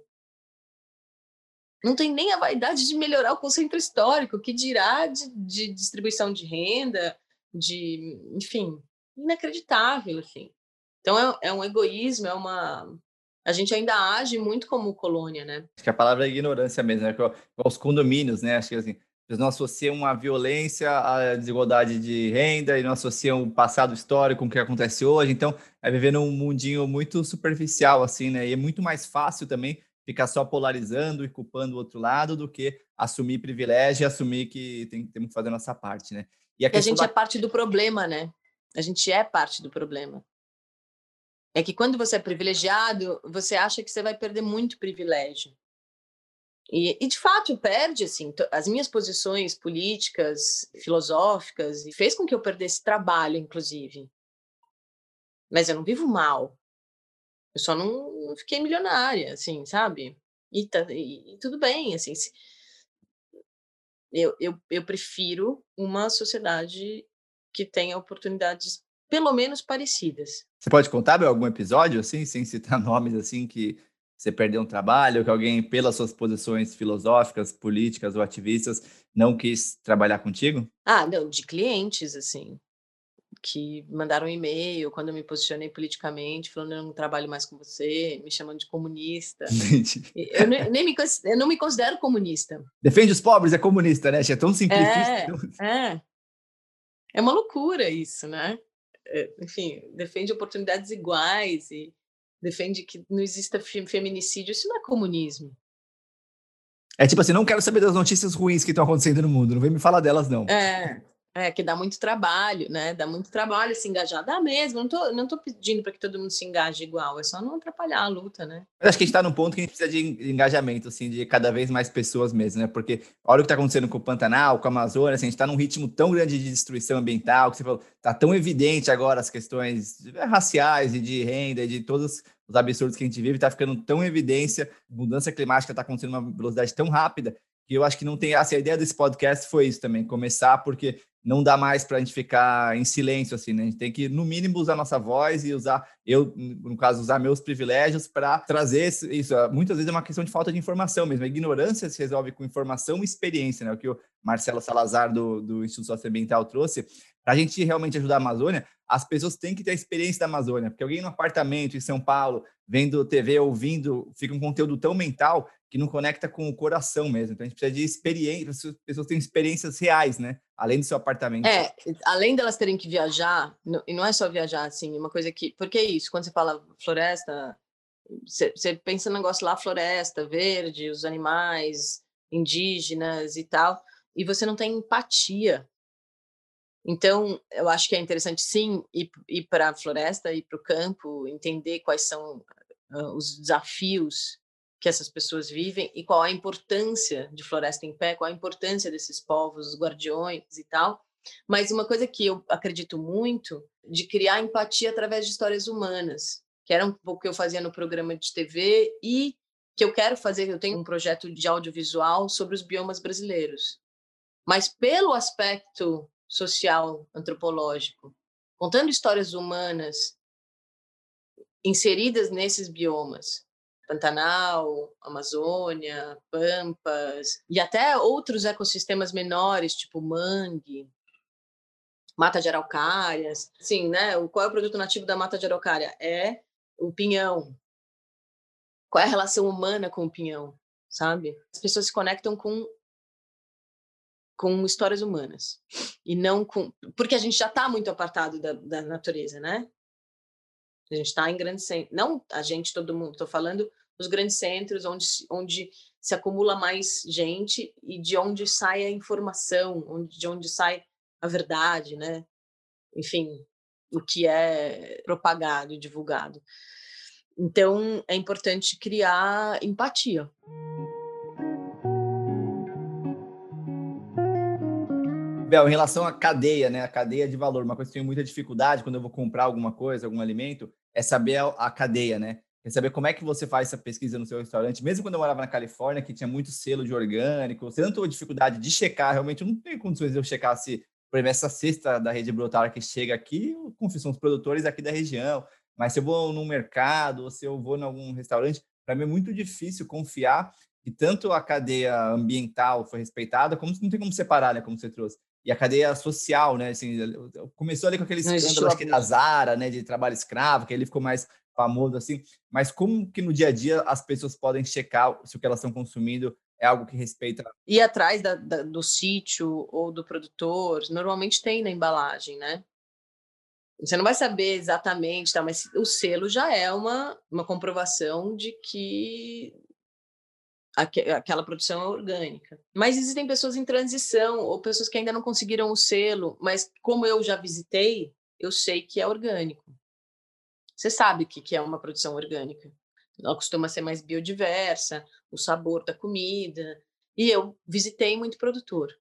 Não tem nem a vaidade de melhorar o conceito histórico, que dirá de, de distribuição de renda, de, enfim, inacreditável, assim. Então é, é um egoísmo, é uma a gente ainda age muito como colônia, né? Acho que a palavra é ignorância mesmo, né? Os condomínios, né? Acho que assim, eles não associam a violência à desigualdade de renda e não associam o passado histórico com o que acontece hoje. Então, é viver num mundinho muito superficial, assim, né? E é muito mais fácil também ficar só polarizando e culpando o outro lado do que assumir privilégio e assumir que tem, temos que fazer a nossa parte, né? E a, a gente da... é parte do problema, né? A gente é parte do problema. É que quando você é privilegiado, você acha que você vai perder muito privilégio. E, e, de fato perde assim as minhas posições políticas, filosóficas e fez com que eu perdesse trabalho, inclusive. Mas eu não vivo mal. Eu só não, fiquei milionária, assim, sabe? E, tá, e, e tudo bem, assim. Se, eu, eu, eu prefiro uma sociedade que tenha oportunidades pelo menos parecidas. Você pode contar algum episódio assim, sem citar nomes assim que você perdeu um trabalho, que alguém, pelas suas posições filosóficas, políticas ou ativistas, não quis trabalhar contigo? Ah, não, de clientes, assim, que mandaram um e-mail quando eu me posicionei politicamente, falando eu não trabalho mais com você, me chamando de comunista. eu, nem, nem me, eu não me considero comunista. Defende os pobres, é comunista, né? É tão simplista. É, é. é uma loucura isso, né? É, enfim, defende oportunidades iguais e defende que não exista feminicídio, isso não é comunismo. É tipo assim, não quero saber das notícias ruins que estão acontecendo no mundo, não vem me falar delas, não. É, É, que dá muito trabalho, né? Dá muito trabalho se engajar. Dá mesmo, não tô, não tô pedindo para que todo mundo se engaje igual, é só não atrapalhar a luta, né? Eu acho que a gente está num ponto que a gente precisa de engajamento, assim, de cada vez mais pessoas mesmo, né? Porque olha o que está acontecendo com o Pantanal, com a Amazônia, assim, a gente está num ritmo tão grande de destruição ambiental, que você falou, tá tão evidente agora as questões raciais e de renda e de todos os absurdos que a gente vive, está ficando tão evidência, mudança climática está acontecendo uma velocidade tão rápida, que eu acho que não tem. Assim, a ideia desse podcast foi isso também, começar, porque não dá mais para a gente ficar em silêncio, assim, né? A gente tem que, no mínimo, usar nossa voz e usar, eu, no caso, usar meus privilégios para trazer isso. Muitas vezes é uma questão de falta de informação mesmo. A ignorância se resolve com informação e experiência, né? O que o Marcelo Salazar, do, do Instituto Socioambiental, trouxe. Para a gente realmente ajudar a Amazônia, as pessoas têm que ter a experiência da Amazônia, porque alguém no apartamento em São Paulo, vendo TV, ouvindo, fica um conteúdo tão mental que não conecta com o coração mesmo. Então a gente precisa de experiência, as pessoas têm experiências reais, né? Além do seu apartamento. É, além delas terem que viajar, e não é só viajar, assim, uma coisa que. Porque é isso, quando você fala floresta, você, você pensa no negócio lá, floresta, verde, os animais indígenas e tal, e você não tem empatia. Então, eu acho que é interessante, sim, ir, ir para a floresta, ir para o campo, entender quais são uh, os desafios que essas pessoas vivem e qual a importância de Floresta em Pé, qual a importância desses povos, os guardiões e tal. Mas uma coisa que eu acredito muito de criar empatia através de histórias humanas, que era um pouco que eu fazia no programa de TV e que eu quero fazer, eu tenho um projeto de audiovisual sobre os biomas brasileiros. Mas pelo aspecto social, antropológico, contando histórias humanas inseridas nesses biomas, Pantanal, Amazônia, Pampas e até outros ecossistemas menores, tipo mangue, mata de araucárias. Sim, né? Qual é o produto nativo da mata de araucária? É o pinhão. Qual é a relação humana com o pinhão, sabe? As pessoas se conectam com com histórias humanas e não com porque a gente já está muito apartado da, da natureza, né? A gente está em centros, não a gente, todo mundo, estou falando os grandes centros, onde, onde se acumula mais gente e de onde sai a informação, onde, de onde sai a verdade, né? Enfim, o que é propagado e divulgado. Então, é importante criar empatia. Bel, em relação à cadeia, né? A cadeia de valor, uma coisa que eu tenho muita dificuldade quando eu vou comprar alguma coisa, algum alimento, é saber a cadeia, né? Quer saber como é que você faz essa pesquisa no seu restaurante? Mesmo quando eu morava na Califórnia, que tinha muito selo de orgânico, você não teve dificuldade de checar, realmente eu não tenho condições de eu checar se, por exemplo, essa cesta da rede brotária que chega aqui, confio, são os produtores aqui da região, mas se eu vou num mercado ou se eu vou em algum restaurante, para mim é muito difícil confiar que tanto a cadeia ambiental foi respeitada, como não tem como separar, né, como você trouxe. E a cadeia social, né, assim, começou ali com aquele escândalo, acho que da Zara, né, de trabalho escravo, que ele ficou mais famoso assim, mas como que no dia a dia as pessoas podem checar se o que elas estão consumindo é algo que respeita. Ir atrás da, da, do sítio ou do produtor, normalmente tem na embalagem, né? Você não vai saber exatamente, tá? mas o selo já é uma, uma comprovação de que aquela produção é orgânica. Mas existem pessoas em transição ou pessoas que ainda não conseguiram o selo, mas como eu já visitei, eu sei que é orgânico. Você sabe o que é uma produção orgânica. Ela costuma ser mais biodiversa, o sabor da comida. E eu visitei muito produtor.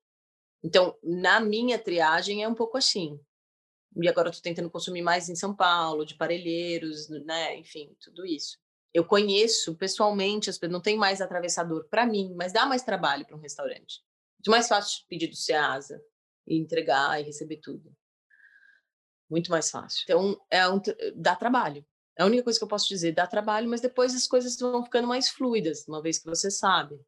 Então, na minha triagem é um pouco assim. E agora estou tentando consumir mais em São Paulo, de parelheiros, né? Enfim, tudo isso. Eu conheço pessoalmente, não tem mais atravessador para mim, mas dá mais trabalho para um restaurante. Muito mais fácil pedir do Ceasa e entregar e receber tudo. Muito mais fácil. Então, é um, dá trabalho. É a única coisa que eu posso dizer, dá trabalho, mas depois as coisas vão ficando mais fluidas, uma vez que você sabe.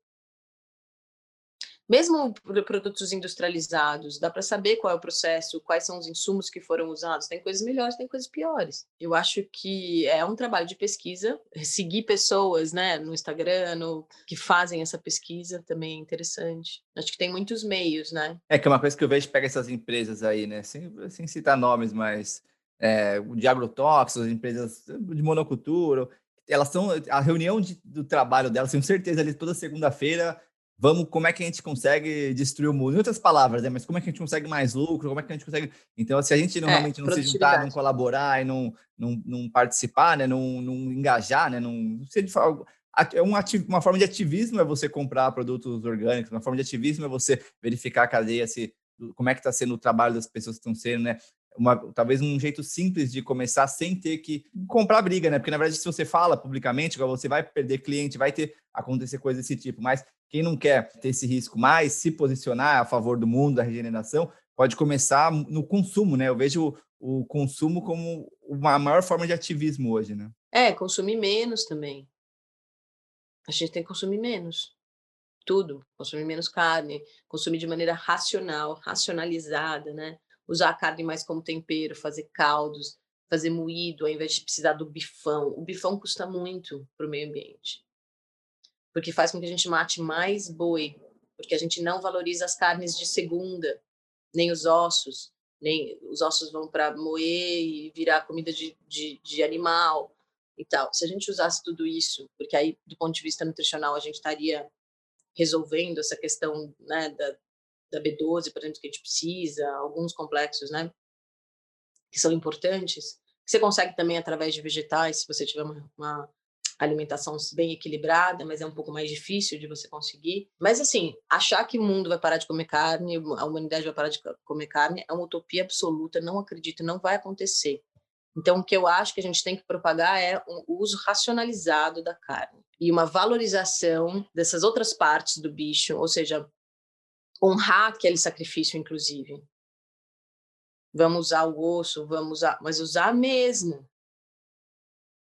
Mesmo produtos industrializados, dá para saber qual é o processo, quais são os insumos que foram usados. Tem coisas melhores, tem coisas piores. Eu acho que é um trabalho de pesquisa. Seguir pessoas né, no Instagram no, que fazem essa pesquisa também é interessante. Acho que tem muitos meios, né? É que é uma coisa que eu vejo pega essas empresas aí, né? Sem, sem citar nomes, mas é, de agrotóxicos, empresas de monocultura, elas são a reunião de, do trabalho delas, tenho certeza ali toda segunda-feira vamos, como é que a gente consegue destruir o mundo? Em outras palavras, né? Mas como é que a gente consegue mais lucro? Como é que a gente consegue. Então, se a gente normalmente é, não se juntar, não colaborar e não, não, não participar, né? Não, não engajar, né? Não, não sei de falar é um ati uma forma de ativismo é você comprar produtos orgânicos, uma forma de ativismo é você verificar a cadeia, se, como é que está sendo o trabalho das pessoas que estão sendo, né? Uma, talvez um jeito simples de começar sem ter que comprar briga, né? Porque na verdade, se você fala publicamente, você vai perder cliente, vai ter acontecer coisas desse tipo. Mas quem não quer ter esse risco mais, se posicionar a favor do mundo, da regeneração, pode começar no consumo, né? Eu vejo o, o consumo como uma maior forma de ativismo hoje, né? É, consumir menos também. A gente tem que consumir menos. Tudo. Consumir menos carne, consumir de maneira racional, racionalizada, né? Usar a carne mais como tempero, fazer caldos, fazer moído, ao invés de precisar do bifão. O bifão custa muito para o meio ambiente. Porque faz com que a gente mate mais boi, porque a gente não valoriza as carnes de segunda, nem os ossos, nem os ossos vão para moer e virar comida de, de, de animal e tal. Se a gente usasse tudo isso, porque aí, do ponto de vista nutricional, a gente estaria resolvendo essa questão né, da, da B12, por exemplo, que a gente precisa, alguns complexos, né, que são importantes, você consegue também através de vegetais, se você tiver uma, uma alimentação bem equilibrada, mas é um pouco mais difícil de você conseguir. Mas assim, achar que o mundo vai parar de comer carne, a humanidade vai parar de comer carne, é uma utopia absoluta, não acredito, não vai acontecer. Então, o que eu acho que a gente tem que propagar é o uso racionalizado da carne e uma valorização dessas outras partes do bicho, ou seja, honrar aquele sacrifício, inclusive. Vamos usar o osso, vamos usar, mas usar mesmo,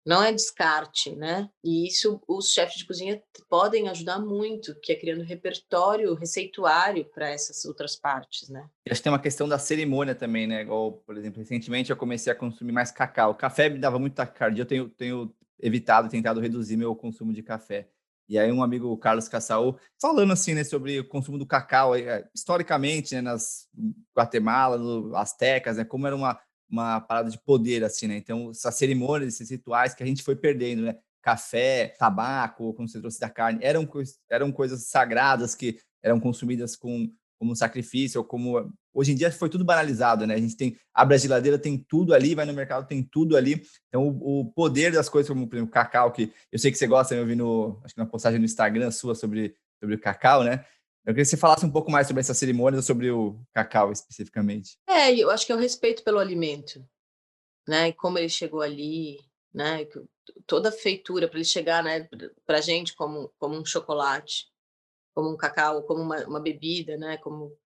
não é descarte, né? E isso os chefes de cozinha podem ajudar muito, que é criando repertório, receituário para essas outras partes, né? Acho que tem uma questão da cerimônia também, né? Igual, por exemplo, recentemente eu comecei a consumir mais cacau. Café me dava muito taquicardia, eu tenho, tenho evitado, tentado reduzir meu consumo de café. E aí um amigo, Carlos Cassaú, falando assim, né, sobre o consumo do cacau, é, historicamente, né, nas Guatemala, no Aztecas, né, como era uma uma parada de poder, assim, né? Então, essas cerimônias, esses rituais que a gente foi perdendo, né? Café, tabaco, como você trouxe da carne, eram, eram coisas sagradas que eram consumidas com como sacrifício, ou como hoje em dia foi tudo banalizado, né? A gente tem abre a geladeira, tem tudo ali, vai no mercado, tem tudo ali. Então o, o poder das coisas, como por exemplo, o cacau, que eu sei que você gosta, eu vi no, acho que na postagem no Instagram sua sobre sobre o cacau, né? Eu queria que você falasse um pouco mais sobre essa cerimônia, sobre o cacau especificamente. É, eu acho que é o respeito pelo alimento, né? E como ele chegou ali, né? Toda a feitura para ele chegar, né? Para gente como como um chocolate, como um cacau, como uma, uma bebida, né? Como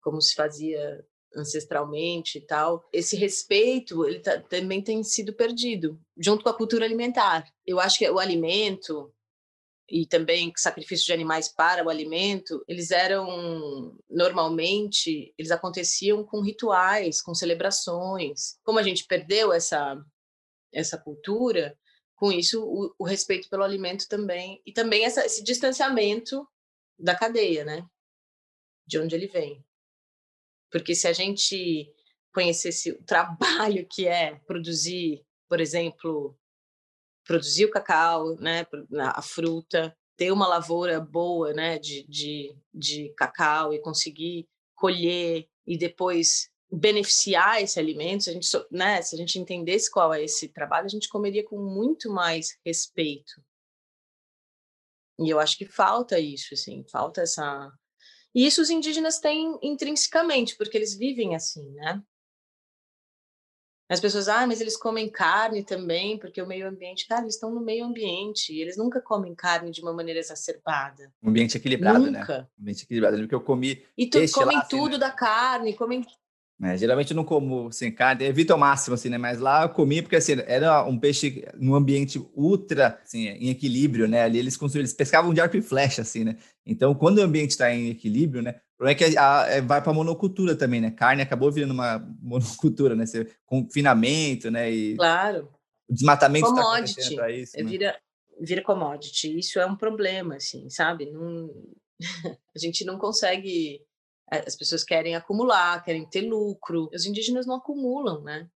como se fazia ancestralmente e tal. Esse respeito, ele tá, também tem sido perdido junto com a cultura alimentar. Eu acho que o alimento e também sacrifício de animais para o alimento, eles eram normalmente eles aconteciam com rituais, com celebrações. Como a gente perdeu essa essa cultura, com isso o, o respeito pelo alimento também e também essa, esse distanciamento da cadeia, né? De onde ele vem. Porque se a gente conhecesse o trabalho que é produzir, por exemplo, produzir o cacau, né, a fruta, ter uma lavoura boa, né, de, de, de cacau e conseguir colher e depois beneficiar esse alimento, se a gente, né, se a gente entendesse qual é esse trabalho, a gente comeria com muito mais respeito. E eu acho que falta isso, assim, falta essa. E isso os indígenas têm intrinsecamente, porque eles vivem assim, né? As pessoas, ah, mas eles comem carne também, porque o meio ambiente, cara, eles estão no meio ambiente, eles nunca comem carne de uma maneira exacerbada. Um ambiente equilibrado, né? nunca. né? Um ambiente equilibrado, porque eu comi. E tu, comem lá, assim, tudo assim, né? da carne, comem. É, geralmente eu não como sem assim, carne, evito ao máximo, assim, né? Mas lá eu comi porque assim, era um peixe num ambiente ultra assim, em equilíbrio, né? Ali eles construíam, eles pescavam de arco e flecha, assim, né? Então, quando o ambiente está em equilíbrio, né? problema é que a, a, é, vai para monocultura também, né? Carne acabou virando uma monocultura, né? Você, confinamento, né? E claro. O desmatamento está acontecendo para isso. É, né? Vira, vira commodity. Isso é um problema, assim, sabe? Não, a gente não consegue. É, as pessoas querem acumular, querem ter lucro. Os indígenas não acumulam, né?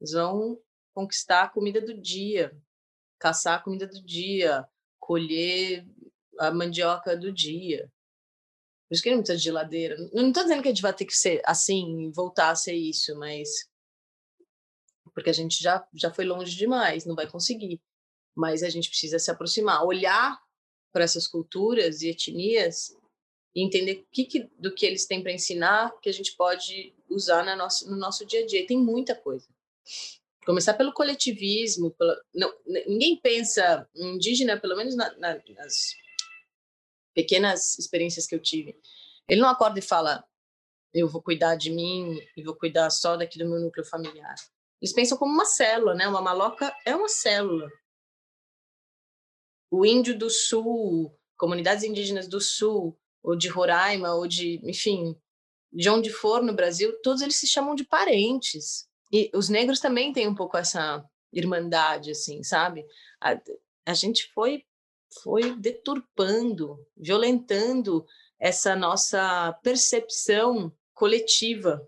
Eles vão conquistar a comida do dia, caçar a comida do dia, colher a mandioca do dia Por isso que não precisa de geladeira. Não estou dizendo que a gente vai ter que ser assim, voltar a ser isso, mas porque a gente já, já foi longe demais, não vai conseguir. Mas a gente precisa se aproximar, olhar para essas culturas e etnias e entender o que, que do que eles têm para ensinar que a gente pode usar na nosso, no nosso dia a dia. E tem muita coisa. Começar pelo coletivismo. Pela, não, ninguém pensa indígena, pelo menos na, na, nas pequenas experiências que eu tive. Ele não acorda e fala: eu vou cuidar de mim e vou cuidar só daqui do meu núcleo familiar. Eles pensam como uma célula, né? Uma maloca é uma célula. O índio do sul, comunidades indígenas do sul, ou de Roraima, ou de, enfim, de onde for no Brasil, todos eles se chamam de parentes. E os negros também têm um pouco essa irmandade, assim, sabe? A, a gente foi foi deturpando, violentando essa nossa percepção coletiva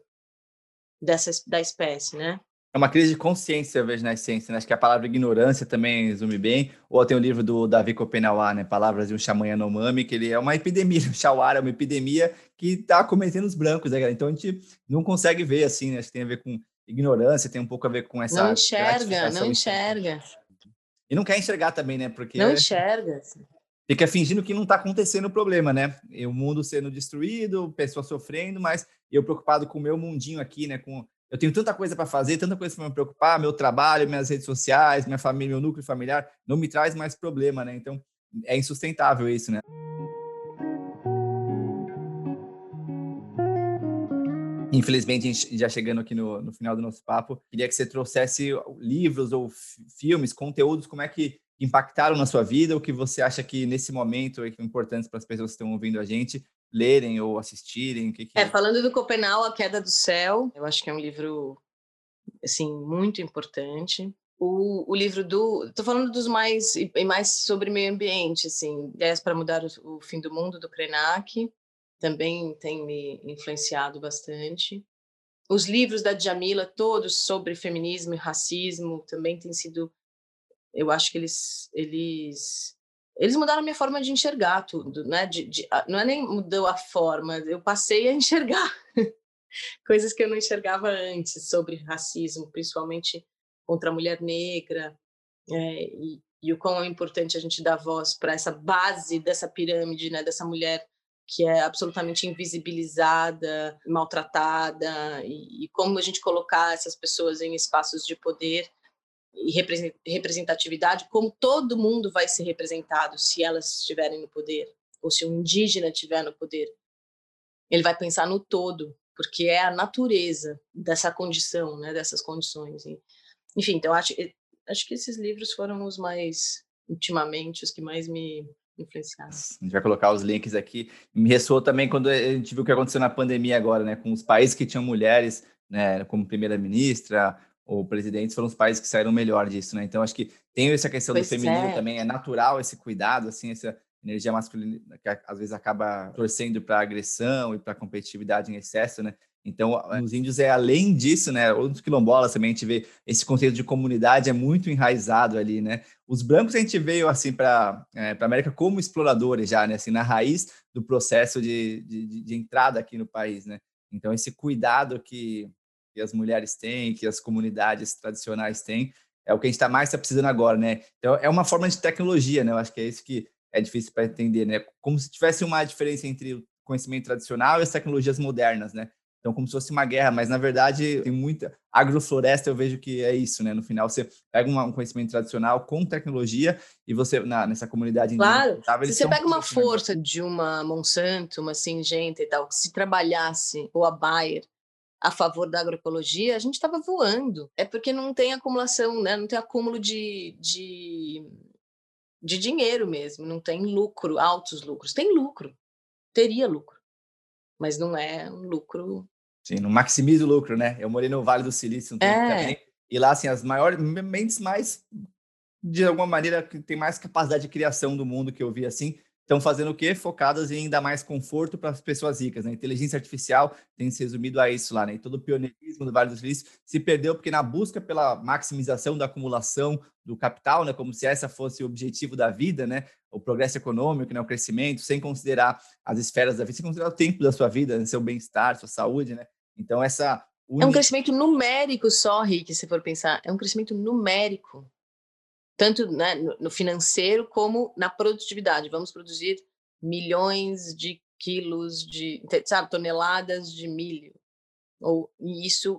dessa da espécie, né? É uma crise de consciência, eu vejo na ciência, né? Acho que a palavra ignorância também resume bem. Ou tem o livro do Davi Kopenawa, né? Palavras de um xamã Yanomami, que ele é uma epidemia. O Shawara é uma epidemia que está cometendo os brancos, né? Então a gente não consegue ver assim, né? Acho que tem a ver com ignorância, tem um pouco a ver com essa. Não enxerga, não enxerga. E não quer enxergar também, né? Porque. Não enxerga. Fica fingindo que não está acontecendo o problema, né? E o mundo sendo destruído, pessoas sofrendo, mas eu preocupado com o meu mundinho aqui, né? Com eu tenho tanta coisa para fazer, tanta coisa para me preocupar, meu trabalho, minhas redes sociais, minha família, meu núcleo familiar, não me traz mais problema, né? Então, é insustentável isso, né? Infelizmente, já chegando aqui no, no final do nosso papo, queria que você trouxesse livros ou filmes, conteúdos, como é que impactaram na sua vida, o que você acha que nesse momento é importante para as pessoas que estão ouvindo a gente, lerem ou assistirem? Que, que... É, falando do Copenau, A Queda do Céu, eu acho que é um livro assim muito importante. O, o livro do, estou falando dos mais e mais sobre meio ambiente, assim, ideias para mudar o, o, fim do mundo do Krenak, também tem me influenciado bastante. Os livros da Djamila, todos sobre feminismo e racismo, também têm sido, eu acho que eles eles eles mudaram a minha forma de enxergar tudo, né? De, de, não é nem mudou a forma, eu passei a enxergar coisas que eu não enxergava antes sobre racismo, principalmente contra a mulher negra, é, e, e, o quão é importante a gente dar voz para essa base dessa pirâmide, né? Dessa mulher que é absolutamente invisibilizada, maltratada, e, e como a gente colocar essas pessoas em espaços de poder e representatividade, como todo mundo vai ser representado se elas estiverem no poder, ou se um indígena estiver no poder. Ele vai pensar no todo, porque é a natureza dessa condição, né, dessas condições. Enfim, então acho, acho que esses livros foram os mais, ultimamente, os que mais me influenciaram. A gente vai colocar os links aqui. Me ressoou também quando a gente viu o que aconteceu na pandemia agora, né, com os países que tinham mulheres, né, como primeira-ministra, ou presidentes foram os países que saíram melhor disso, né? Então acho que tem essa questão pois do feminino é. também, é natural esse cuidado, assim, essa energia masculina que às vezes acaba torcendo para agressão e para competitividade em excesso, né? Então, nos índios é além disso, né? Ou nos quilombolas também a gente vê esse conceito de comunidade é muito enraizado ali, né? Os brancos a gente veio assim para é, para América como exploradores já, né? Assim, na raiz do processo de, de, de entrada aqui no país, né? Então, esse cuidado que que as mulheres têm, que as comunidades tradicionais têm, é o que a gente está mais tá precisando agora, né? Então, é uma forma de tecnologia, né? Eu acho que é isso que é difícil para entender, né? Como se tivesse uma diferença entre o conhecimento tradicional e as tecnologias modernas, né? Então, como se fosse uma guerra, mas na verdade tem muita agrofloresta, eu vejo que é isso, né? No final, você pega um conhecimento tradicional com tecnologia e você, na, nessa comunidade Claro, se você pega uma força de uma Monsanto, uma Singenta e tal, se trabalhasse, ou a Bayer, a favor da agroecologia, a gente estava voando. É porque não tem acumulação, né? não tem acúmulo de, de, de dinheiro mesmo, não tem lucro, altos lucros. Tem lucro, teria lucro, mas não é um lucro. Sim, não maximiza o lucro, né? Eu morei no Vale do Silício um tempo é. também, e lá, assim, as maiores, mentes mais, de alguma maneira, que tem mais capacidade de criação do mundo que eu vi, assim, estão fazendo o quê? Focadas em dar mais conforto para as pessoas ricas. Né? Inteligência artificial tem se resumido a isso lá, né? E todo o pioneirismo do Vale dos Silícios se perdeu porque na busca pela maximização da acumulação do capital, né? Como se essa fosse o objetivo da vida, né? O progresso econômico, né? O crescimento, sem considerar as esferas da vida, sem considerar o tempo da sua vida, né? seu bem-estar, sua saúde, né? Então essa é um crescimento numérico só, Rick, se for pensar. É um crescimento numérico tanto né, no financeiro como na produtividade. Vamos produzir milhões de quilos de, sabe, toneladas de milho. Ou e isso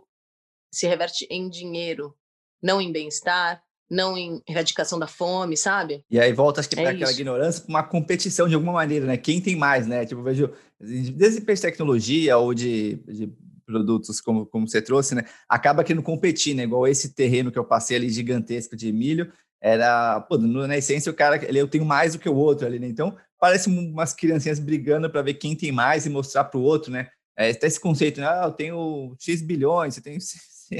se reverte em dinheiro, não em bem-estar, não em erradicação da fome, sabe? E aí volta, acho que, é para aquela ignorância, para uma competição de alguma maneira, né? Quem tem mais, né? Tipo, vejo, desde de tecnologia ou de, de produtos como, como você trouxe, né? Acaba querendo competir, né? Igual esse terreno que eu passei ali gigantesco de milho, era, pô, na essência, o cara, ele, eu tenho mais do que o outro ali, né? Então, parece umas criancinhas brigando para ver quem tem mais e mostrar para o outro, né? É, até esse conceito, né? Ah, eu tenho X bilhões, você tem é,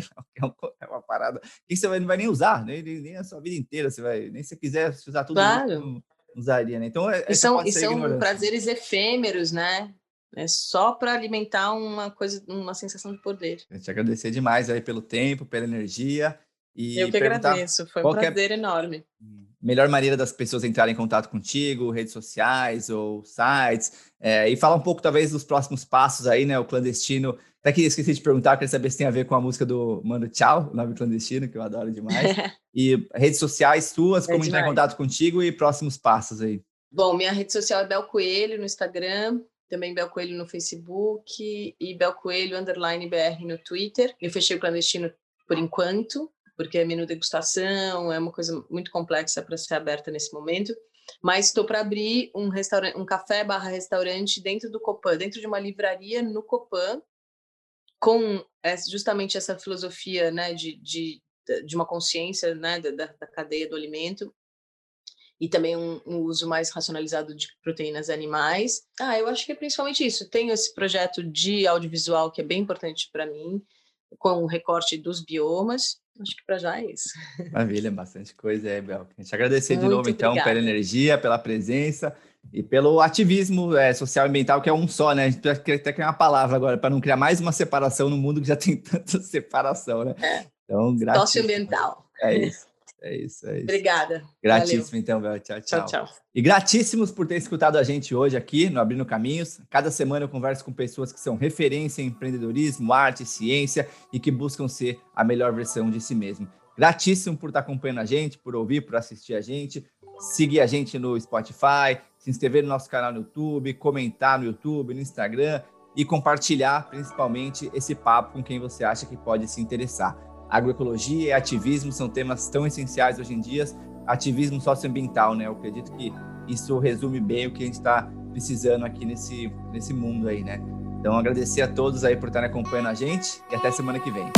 é uma parada que você não vai nem usar, nem, nem a sua vida inteira, você vai, nem se quiser usar tudo, claro. não usaria, né? Então, é, e são, e são prazeres efêmeros, né? É só para alimentar uma coisa, uma sensação de poder. Eu te agradecer demais aí pelo tempo, pela energia e Eu que agradeço, foi um prazer é enorme. Melhor maneira das pessoas entrarem em contato contigo, redes sociais ou sites, é, e falar um pouco, talvez, dos próximos passos aí, né? O clandestino. Até que esqueci de perguntar, queria saber se tem a ver com a música do Mano Tchau, o nome clandestino, que eu adoro demais. e redes sociais tuas, é como demais. entrar em contato contigo e próximos passos aí. Bom, minha rede social é Bel Coelho no Instagram, também Bel Coelho no Facebook e Bel Coelho underline BR no Twitter. Eu fechei o clandestino por enquanto, porque é menu degustação, é uma coisa muito complexa para ser aberta nesse momento. Mas estou para abrir um restaurante, um café barra restaurante dentro do Copan, dentro de uma livraria no Copan, com justamente essa filosofia né, de, de, de uma consciência né, da, da cadeia do alimento e também um, um, uso mais racionalizado de proteínas animais. Ah, eu acho que é principalmente isso. Tenho esse projeto de audiovisual que é bem importante para mim, com o recorte dos biomas Acho que para já é isso. Maravilha, bastante coisa aí, Bel. A gente agradecer Muito de novo, então, obrigada. pela energia, pela presença e pelo ativismo é, social e ambiental, que é um só, né? A gente até criar uma palavra agora, para não criar mais uma separação no mundo que já tem tanta separação, né? É. Então, gratidão. Socioambiental. É isso. É isso, é isso. Obrigada. Gratíssimo, Valeu. então, Bel. Tchau, tchau. Tchau, tchau. E gratíssimos por ter escutado a gente hoje aqui no Abrindo Caminhos. Cada semana eu converso com pessoas que são referência em empreendedorismo, arte, ciência e que buscam ser a melhor versão de si mesmo. Gratíssimo por estar acompanhando a gente, por ouvir, por assistir a gente. Seguir a gente no Spotify, se inscrever no nosso canal no YouTube, comentar no YouTube, no Instagram e compartilhar principalmente esse papo com quem você acha que pode se interessar agroecologia e ativismo são temas tão essenciais hoje em dia, ativismo socioambiental, né? Eu acredito que isso resume bem o que a gente está precisando aqui nesse, nesse mundo aí, né? Então, agradecer a todos aí por estarem acompanhando a gente e até semana que vem.